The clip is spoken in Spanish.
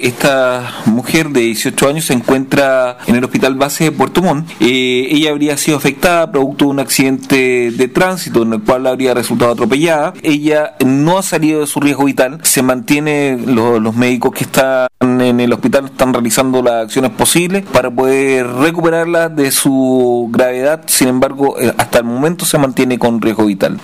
Esta mujer de 18 años se encuentra en el hospital base de Puerto Montt. Eh, ella habría sido afectada producto de un accidente de tránsito en el cual habría resultado atropellada. Ella no ha salido de su riesgo vital. Se mantiene, los médicos que están en el hospital están realizando las acciones posibles para poder recuperarla de su gravedad. Sin embargo, eh, hasta el momento se mantiene con riesgo vital.